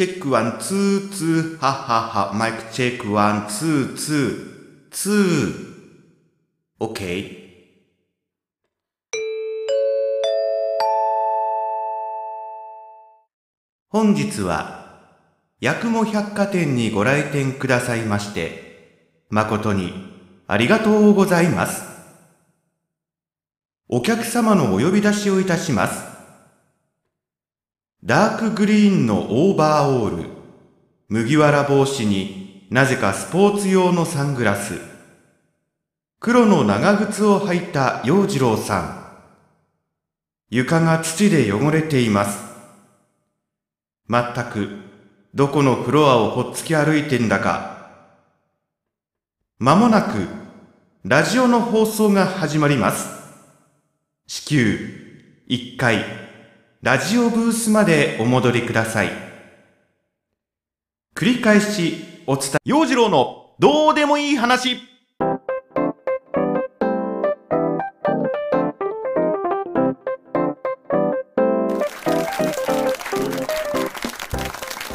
check one, two, two、ははは、 mic check one, two, two, two。オッケー。本日は、八雲百貨店にご来店くださいまして、誠にありがとうございます。お客様のお呼び出しをいたします。ダークグリーンのオーバーオール、麦わら帽子になぜかスポーツ用のサングラス、黒の長靴を履いた洋次郎さん。床が土で汚れています。まったく、どこのフロアをほっつき歩いてんだか。まもなく、ラジオの放送が始まります。至急、1階、ラジオブースまでお戻りください。繰り返しお伝え、洋次郎のどうでもいい話。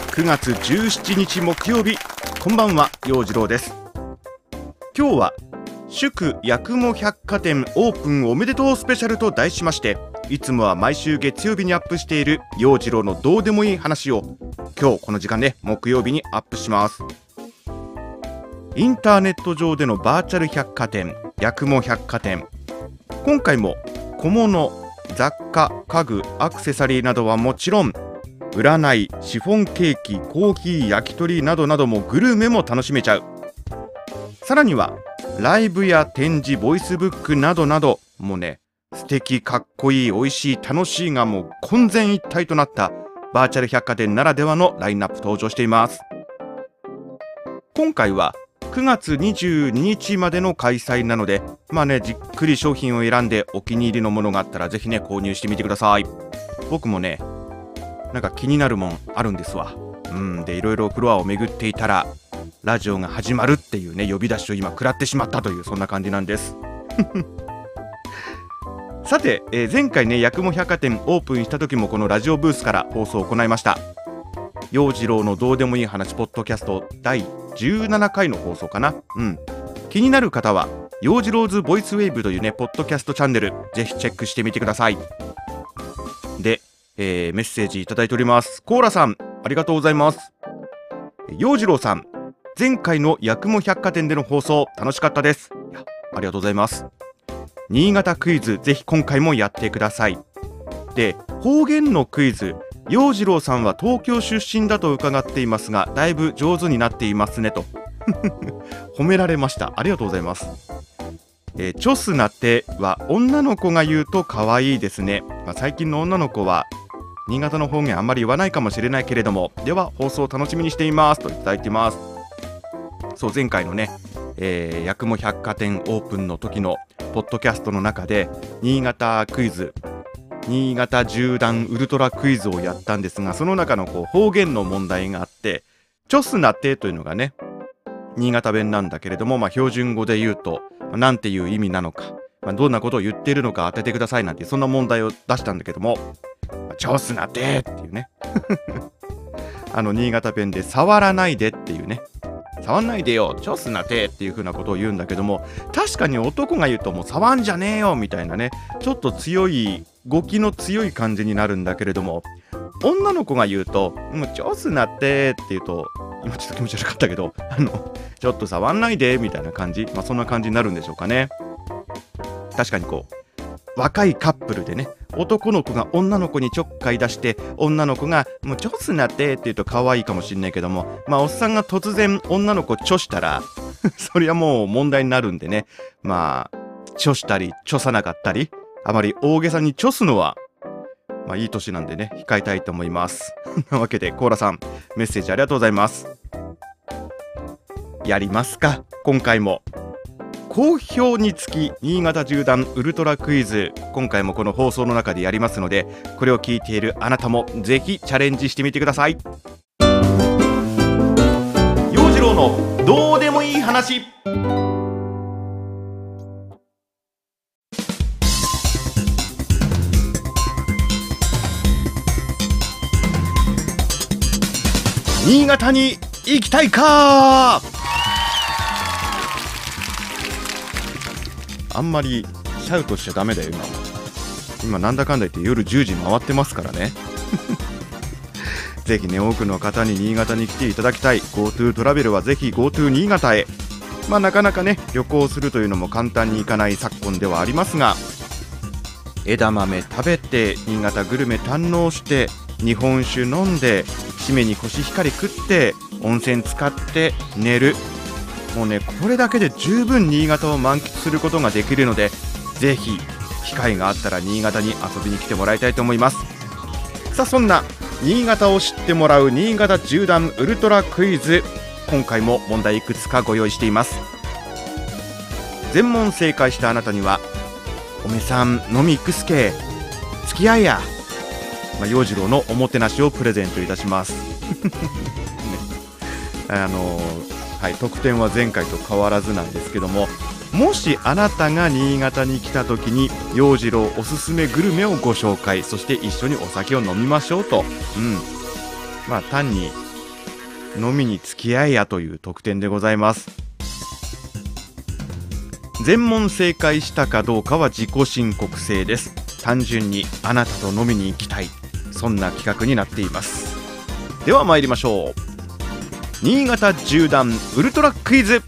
9月17日木曜日こんばんは陽次郎です今日は祝八雲百貨店オープンおめでとうスペシャルと題しましていつもは毎週月曜日にアップしている陽次郎のどうでもいい話を今日この時間で木曜日にアップします。インターネット上でのバーチャル百貨店八雲百貨店。今回も小物雑貨家具アクセサリーなどはもちろん占いシフォンケーキコーヒー焼き鳥などなどもグルメも楽しめちゃう。さらにはライブや展示ボイスブックなどなどもうね素敵かっこいい美味しい楽しいがもう混然一体となったバーチャル百貨店ならではのラインナップ登場しています今回は9月22日までの開催なのでまあねじっくり商品を選んでお気に入りのものがあったらぜひね購入してみてください僕もねなんか気になるもんあるんですわ。うん、でいろいろフロアを巡っていたらラジオが始まるっていうね呼び出しを今食らってしまったというそんな感じなんです。さて、えー前回ね八雲百貨店オープンした時もこのラジオブースから放送を行いました。陽次郎のどうでもいい話ポッドキャスト第17回の放送かな。うん。気になる方は陽次郎ズボイスウェーブというねポッドキャストチャンネルぜひチェックしてみてください。で、えーメッセージいただいております。コーラさん、ありがとうございます。陽次郎さん、前回の八雲百貨店での放送、楽しかったです。いやありがとうございます。新潟クイズ、ぜひ今回もやってください。で、方言のクイズ、陽次郎さんは東京出身だと伺っていますが、だいぶ上手になっていますねと。褒められました。ありがとうございます。えチョスナテは女の子が言うと可愛いですね。まあ、最近の女の子は新潟の方言あんまり言わないかもしれないけれどもでは放送を楽しみにしていますといただいてますそう前回のね、えー、八雲百貨店オープンの時のポッドキャストの中で新潟クイズ新潟縦断ウルトラクイズをやったんですがその中のこう方言の問題があってチョスナテというのがね新潟弁なんだけれども、まあ、標準語で言うとなんていう意味なのか、まあ、どんなことを言っているのか当ててくださいなんてそんな問題を出したんだけどもチョスナテっていうね。あの新潟弁で触らないでっていうね。触んないでよチョスナテっていう風なことを言うんだけども確かに男が言うともう触んじゃねえよみたいなねちょっと強い語気の強い感じになるんだけれども女の子が言うと「もうチョスナテ」って言うと今ちょっと気持ち悪かったけどあのちょっと触んないでみたいな感じまあそんな感じになるんでしょうかね。確かにこう若いカップルでね男の子が女の子にちょっかい出して女の子が「もうチョスなって」って言うと可愛いかもしんないけどもまあおっさんが突然女の子チョしたら そりゃもう問題になるんでね。まあチョしたりチョさなかったりあまり大げさにチョすのはまあいい年なんでね控えたいと思います。なわけでコーラさんメッセージありがとうございます。やりますか今回も。好評につき新潟縦断ウルトラクイズ。今回もこの放送の中でやりますのでこれを聞いているあなたもぜひチャレンジしてみてください。陽次郎のどうでもいい話。新潟に行きたいか。あんまりシャウトしちゃダメだよ今今なんだかんだ言って夜10時回ってますからね。ぜひね多くの方に新潟に来ていただきたい。GoTo トラベルはぜひ GoTo 新潟へ。まあなかなかね旅行するというのも簡単にいかない昨今ではありますが。枝豆食べて新潟グルメ堪能して日本酒飲んで締めにコシヒカリ食って温泉使って寝る。もうねこれだけで十分新潟を満喫することができるのでぜひ機会があったら新潟に遊びに来てもらいたいと思います。さあそんな新潟を知ってもらう新潟縦断ウルトラクイズ今回も問題いくつかご用意しています。全問正解したあなたにはおめさん飲み行くすけ付き合いやまあ、洋次郎のおもてなしをプレゼントいたします、ね、あのー、はい得点は前回と変わらずなんですけどももしあなたが新潟に来た時に洋次郎おすすめグルメをご紹介そして一緒にお酒を飲みましょうと。うん。まあ単に飲みに付き合いやという特典でございます。全問正解したかどうかは自己申告制です。単純にあなたと飲みに行きたい。そんな企画になっています。では参りましょう。新潟縦断ウルトラクイズ。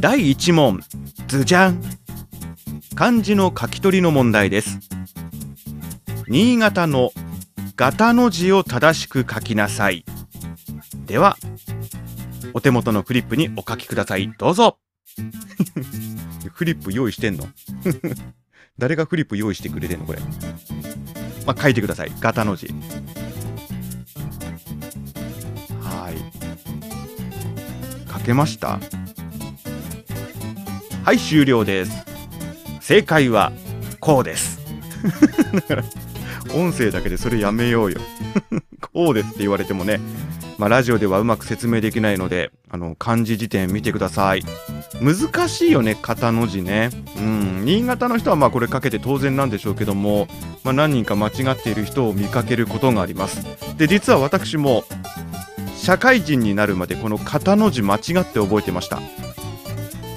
第1問。ズジャン。漢字の書き取りの問題です。新潟のガタの字を正しく書きなさい。ではお手元のフリップにお書きください。どうぞ。フリップ用意してんの？誰がフリップ用意してくれてんのこれ？まあ、書いてください。ガタの字。けましたはい、終了です。正解は、こうです。だから、音声だけでそれやめようよ。こうですって言われてもね、まあ、ラジオではうまく説明できないので、あの、漢字辞典見てください。難しいよね、型の字ね。うん、新潟の人はまあこれかけて当然なんでしょうけども、まあ、何人か間違っている人を見かけることがあります。で、実は私も、社会人になるまでこの型の字間違って覚えてました。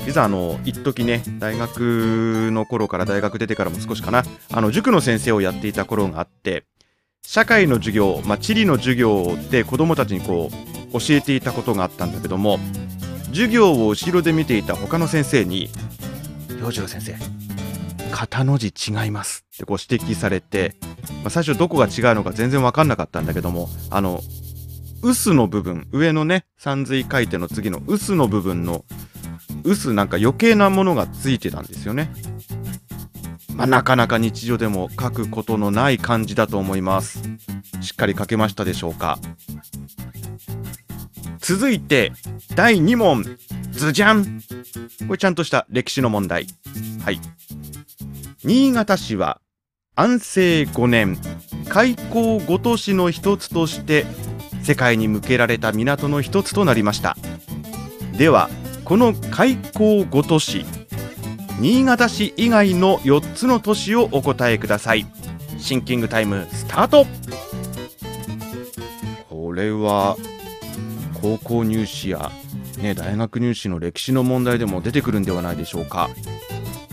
実はあの一時ね大学の頃から大学出てからも少しかなあの塾の先生をやっていた頃があって社会の授業、まあ、地理の授業で子どもたちにこう教えていたことがあったんだけども授業を後ろで見ていた他の先生に「洋次郎先生型の字違います」ってこう指摘されて、まあ、最初どこが違うのか全然分かんなかったんだけどもあの臼の部分上のね三髄書いての次の臼の部分の臼なんか余計なものがついてたんですよね。まあ、なかなか日常でも書くことのない漢字だと思います。しっかり書けましたでしょうか。続いて第2問。ズジャン。これちゃんとした歴史の問題。はい。新潟市は安政5年開港5都市の一つとして世界に向けられた港の一つとなりました。ではこの開港5都市新潟市以外の4つの都市をお答えください。シンキングタイムスタート。これは高校入試や、ね、大学入試の歴史の問題でも出てくるんではないでしょうか。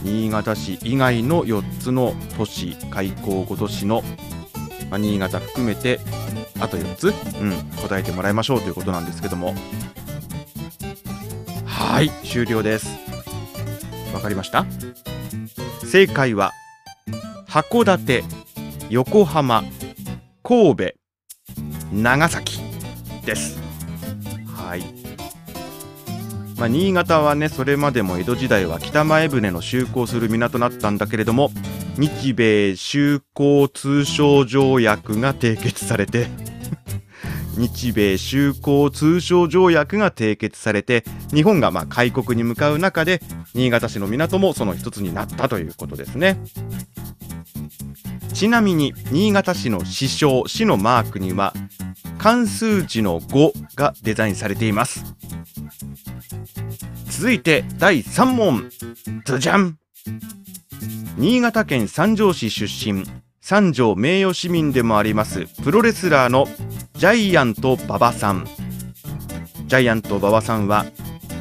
新潟市以外の4つの都市開港5都市の、まあ、新潟含めてあと4つ、うん、答えてもらいましょうということなんですけども。はい終了です。わかりました？正解は函館横浜神戸長崎です。はい。まあ、新潟はねそれまでも江戸時代は北前船の就航する港だったんだけれども日米就航通商条約が締結されて日米修好通商条約が締結されて日本がま開国に向かう中で新潟市の港もその一つになったということですね。ちなみに新潟市の支称市のマークには漢数字の5がデザインされています。続いて第3問。ズジャン。新潟県三条市出身三条名誉市民でもありますプロレスラーのジャイアント馬場さん。ジャイアント馬場さんは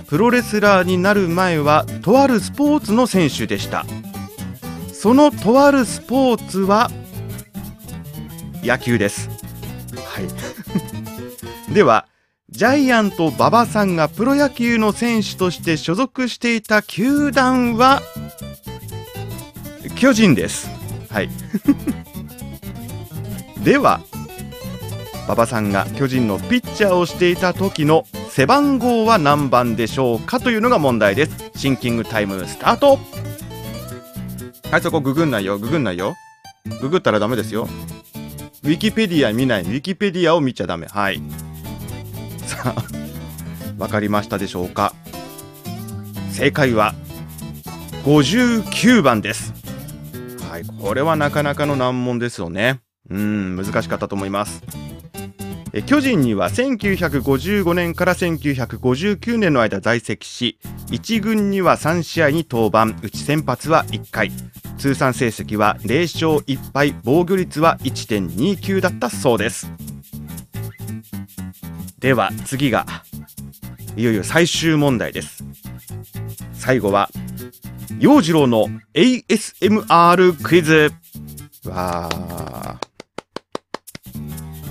プロレスラーになる前はとあるスポーツの選手でした。そのとあるスポーツは野球です。はい。ではジャイアント馬場さんがプロ野球の選手として所属していた球団は巨人です。はい。では馬場さんが巨人のピッチャーをしていた時の背番号は何番でしょうかというのが問題です。シンキングタイムスタート。はいそこググんないよ。ググんないよ。ググったらダメですよ。ウィキペディア見ない。ウィキペディアを見ちゃダメ。はい。さあわかりましたでしょうか。正解は59番ですはい。これはなかなかの難問ですよね。うん難しかったと思います。え巨人には1955年から1959年の間在籍し1軍には3試合に登板。うち先発は1回。通算成績は0勝1敗防御率は1.29だったそうです。では次がいよいよ最終問題です。最後は陽次郎の ASMR クイズわー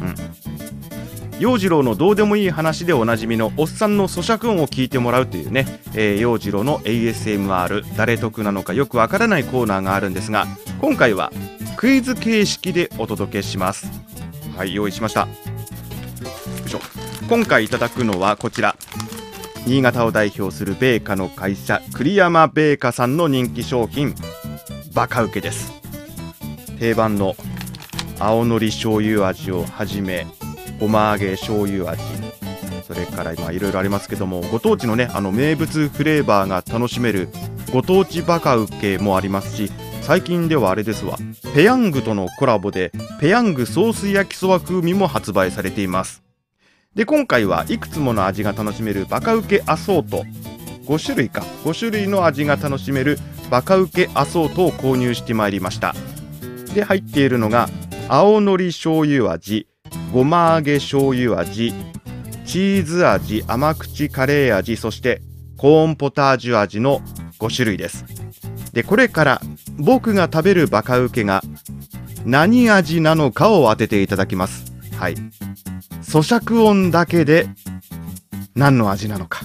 うん。陽次郎のどうでもいい話でおなじみのおっさんの咀嚼音を聞いてもらうというね、えー、陽次郎の ASMR 誰得なのかよくわからないコーナーがあるんですが今回はクイズ形式でお届けします。はい用意しました。よいしょ。今回いただくのはこちら。新潟を代表する米菓の会社栗山米菓さんの人気商品バカウケです。定番の青のり醤油味をはじめごま揚げ醤油味それから今いろいろありますけどもご当地のねあの名物フレーバーが楽しめるご当地バカウケもありますし最近ではあれですわペヤングとのコラボでペヤングソース焼きそば風味も発売されています。で今回はいくつもの味が楽しめるバカウケアソート。5種類か。5種類の味が楽しめるバカウケアソートを購入してまいりました。で入っているのが青のり醤油味ごま揚げ醤油味チーズ味甘口カレー味そしてコーンポタージュ味の5種類です。でこれから僕が食べるバカウケが何味なのかを当てていただきます。はい。咀嚼音だけで何の味なのか。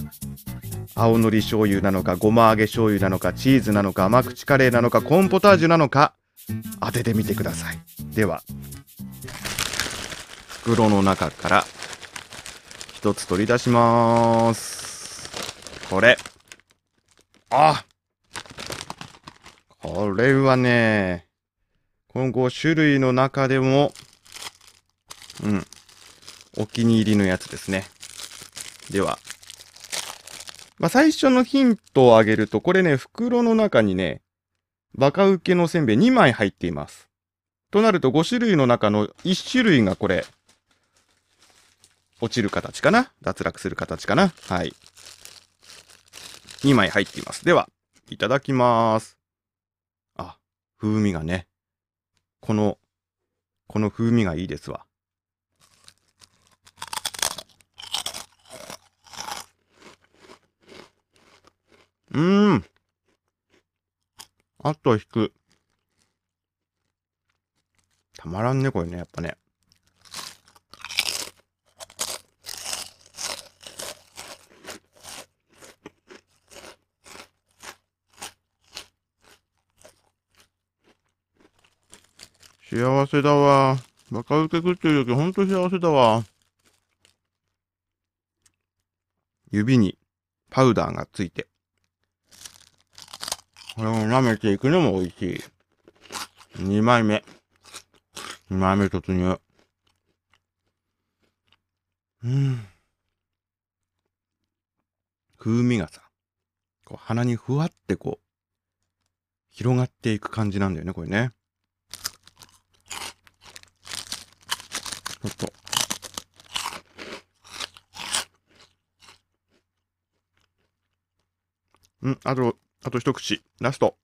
青のり醤油なのかごま揚げ醤油なのかチーズなのか甘口カレーなのかコーンポタージュなのか当ててみてください。では袋の中から一つ取り出します。これ。あこれはねこの5種類の中でもうん。お気に入りのやつですね。では、まあ、最初のヒントをあげると、これね、袋の中にね、バカウケのせんべい2枚入っています。となると5種類の中の1種類がこれ、落ちる形かな？脱落する形かな？はい。2枚入っています。では、いただきます。あ、風味がね。この、この風味がいいですわ。うーん。あと引く。たまらんね、これね、やっぱね。幸せだわ。バカウケ食ってる時ほんと幸せだわ。指にパウダーがついて。これを舐めていくのも美味しい。2枚目。2枚目突入。うん。風味がさ、こう鼻にふわってこう、広がっていく感じなんだよね、これね。ちょっと。うん、あと、あと一口。ラスト。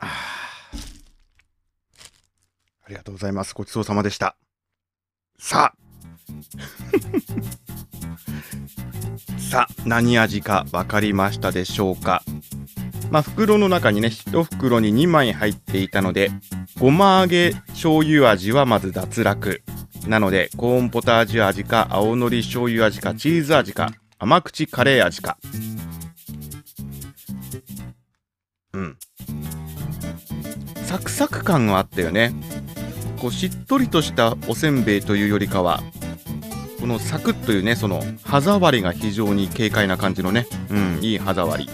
ありがとうございます。ごちそうさまでした。さあ さあ、何味か分かりましたでしょうかまあ、袋の中にね、1袋に2枚入っていたので、ごま揚げ醤油味はまず脱落。なので、コーンポタージュ味か、青のり醤油味か、チーズ味か、甘口カレー味か。うん。サクサク感があったよね。こうしっとりとしたおせんべいというよりかは、このサクッというね、その歯触りが非常に軽快な感じのね、うん、いい歯触り。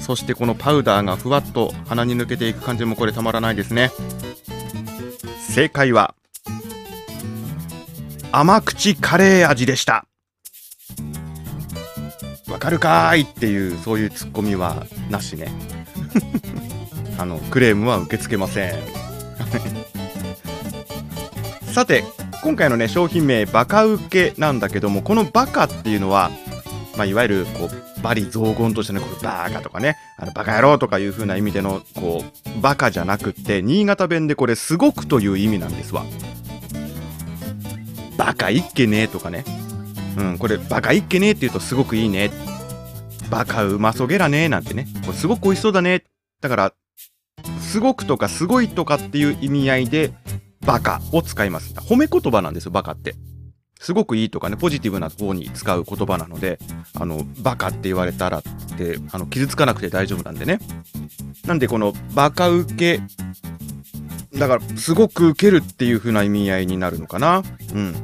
そしてこのパウダーがふわっと鼻に抜けていく感じもこれたまらないですね。正解は、甘口カレー味でした。わかるかーいっていう、そういうツッコミはなしね。あの、クレームは受け付けません。さて、今回のね、商品名、バカウケなんだけども、このバカっていうのは、まあ、いわゆる、こう、バリ雑言としてね、これバーカとかね、あの、バカ野郎とかいう風な意味での、こう、バカじゃなくって、新潟弁でこれ、すごくという意味なんですわ。バカいっけねえとかね。うん、これ、バカいっけねえって言うとすごくいいね。バカうまそげらねなんてね。これすごく美味しそうだね。だから、すごくとかすごいとかっていう意味合いで、バカを使います。褒め言葉なんですよ、バカって。すごくいいとかね、ポジティブな方に使う言葉なので、あの、バカって言われたらって、あの、傷つかなくて大丈夫なんでね。なんで、この、バカ受け、だから、すごく受けるっていう風な意味合いになるのかな。うん。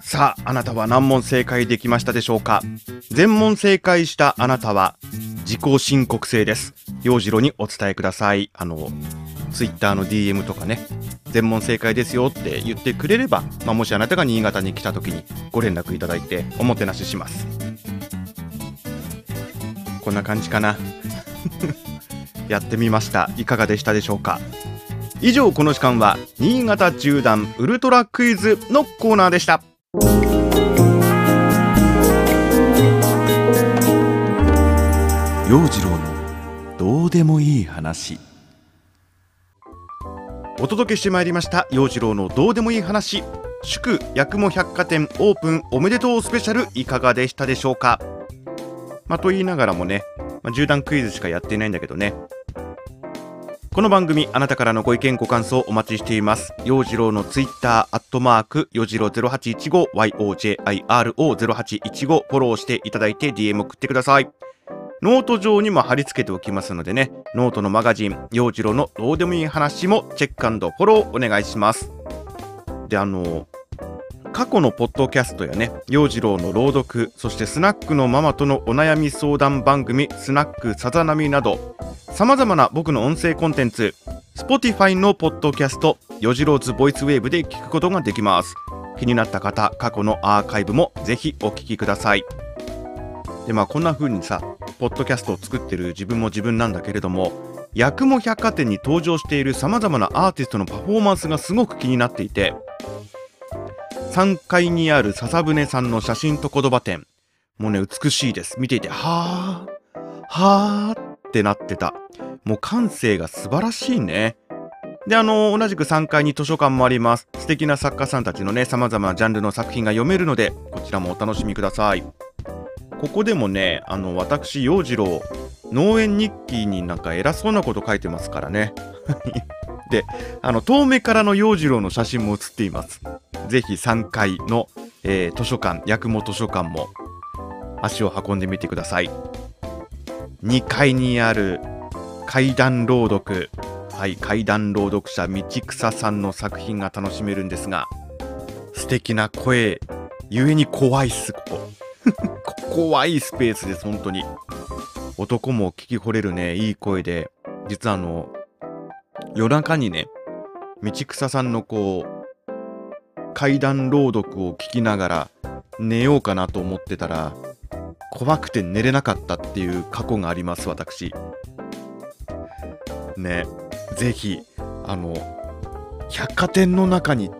さあ、あなたは何問正解できましたでしょうか？全問正解したあなたは、自己申告制です。陽次郎にお伝えください。あの、ツイッターの DM とかね、全問正解ですよって言ってくれれば、まあ、もしあなたが新潟に来た時にご連絡いただいておもてなしします。こんな感じかな。やってみました。いかがでしたでしょうか以上この時間は新潟縦断ウルトラクイズのコーナーでした。陽次郎のどうでもいい話お届けしてまいりました陽次郎のどうでもいい話。祝八雲百貨店オープンおめでとうスペシャルいかがでしたでしょうか。まあと言いながらもね、まあ、縦断クイズしかやってないんだけどね。この番組あなたからのご意見ご感想お待ちしています。陽次郎のツイッターアットマークよじろ0815 YOJIRO0815 フォローしていただいて DM 送ってください。ノート上にも貼り付けておきますのでね、ノートのマガジン、陽次郎のどうでもいい話もチェックフォローお願いします。で、あの、過去のポッドキャストやね、陽次郎の朗読、そしてスナックのママとのお悩み相談番組、スナックさざ波など、様々な僕の音声コンテンツ、Spotify のポッドキャスト、よじろうずボイスウェーブで聞くことができます。気になった方、過去のアーカイブもぜひお聞きください。で、まあこんな風にさ、ポッドキャストを作ってる自分も自分なんだけれども、八雲百貨店に登場している様々なアーティストのパフォーマンスがすごく気になっていて、3階にある笹舟さんの写真と言葉展、もうね、美しいです。見ていて、はー、はーってなってた。もう感性が素晴らしいね。で、あの同じく3階に図書館もあります。素敵な作家さんたちのね、様々なジャンルの作品が読めるので、こちらもお楽しみください。ここでもね、あの、私、陽次郎、農園日記になんか偉そうなこと書いてますからね。で、あの、遠目からの陽次郎の写真も写っています。ぜひ3階の、えー図書館、八雲図書館も足を運んでみてください。2階にある階段朗読、はい、階段朗読者、道草さんの作品が楽しめるんですが、素敵な声、ゆえに怖いっす、ここ。怖いスペースです、本当に。男も聞き惚れるね、いい声で、実はあの、夜中にね、道草さんのこう、怪談朗読を聞きながら寝ようかなと思ってたら、怖くて寝れなかったっていう過去があります、私。ね、ぜひ、あの、百貨店の中に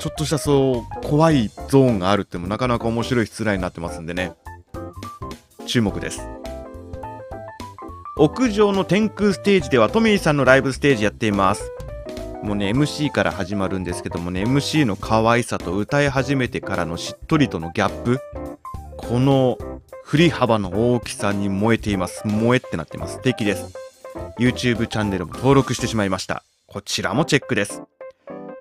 ちょっとしたそう怖いゾーンがあるってもなかなか面白い失礼になってますんでね注目です。屋上の天空ステージではトミーさんのライブステージやっています。もうね MC から始まるんですけどもね MC の可愛さと歌い始めてからのしっとりとのギャップ。この振り幅の大きさに燃えています。燃えってなってます。素敵です。YouTube チャンネルも登録してしまいました。こちらもチェックです。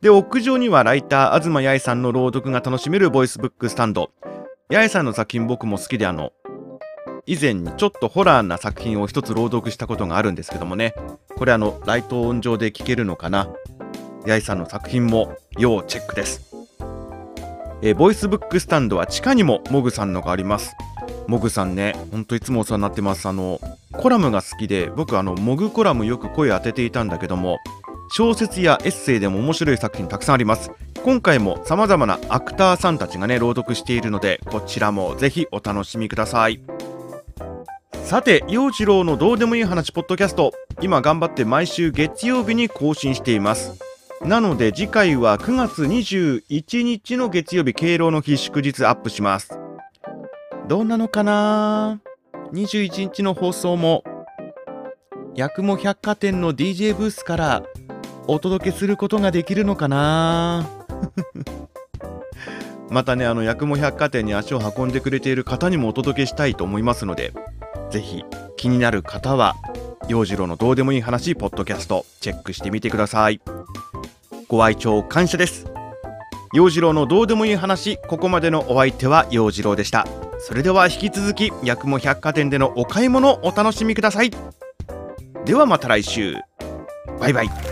で屋上にはライター東八重さんの朗読が楽しめるボイスブックスタンド。八重さんの作品僕も好きであの以前にちょっとホラーな作品を一つ朗読したことがあるんですけどもね。これあのライト音上で聞けるのかな？八重さんの作品も要チェックです。えボイスブックスタンドは地下にもモグさんのがあります。モグさんねほんといつもお世話になってます。あのコラムが好きで僕あのモグコラムよく声当てていたんだけども小説やエッセイでも面白い作品たくさんあります。今回も様々なアクターさんたちがね朗読しているのでこちらもぜひお楽しみください。さて陽次郎のどうでもいい話ポッドキャスト。今頑張って毎週月曜日に更新しています。なので次回は9月21日の月曜日敬老の日祝日アップします。どうなのかな？21日の放送も。八雲百貨店の DJ ブースからお届けすることができるのかな？またねあの八雲百貨店に足を運んでくれている方にもお届けしたいと思いますのでぜひ気になる方は陽次郎のどうでもいい話ポッドキャストチェックしてみてください。ご愛聴感謝です。陽次郎のどうでもいい話ここまでのお相手は陽次郎でした。それでは引き続き八雲百貨店でのお買い物お楽しみください。ではまた来週。バイバイ。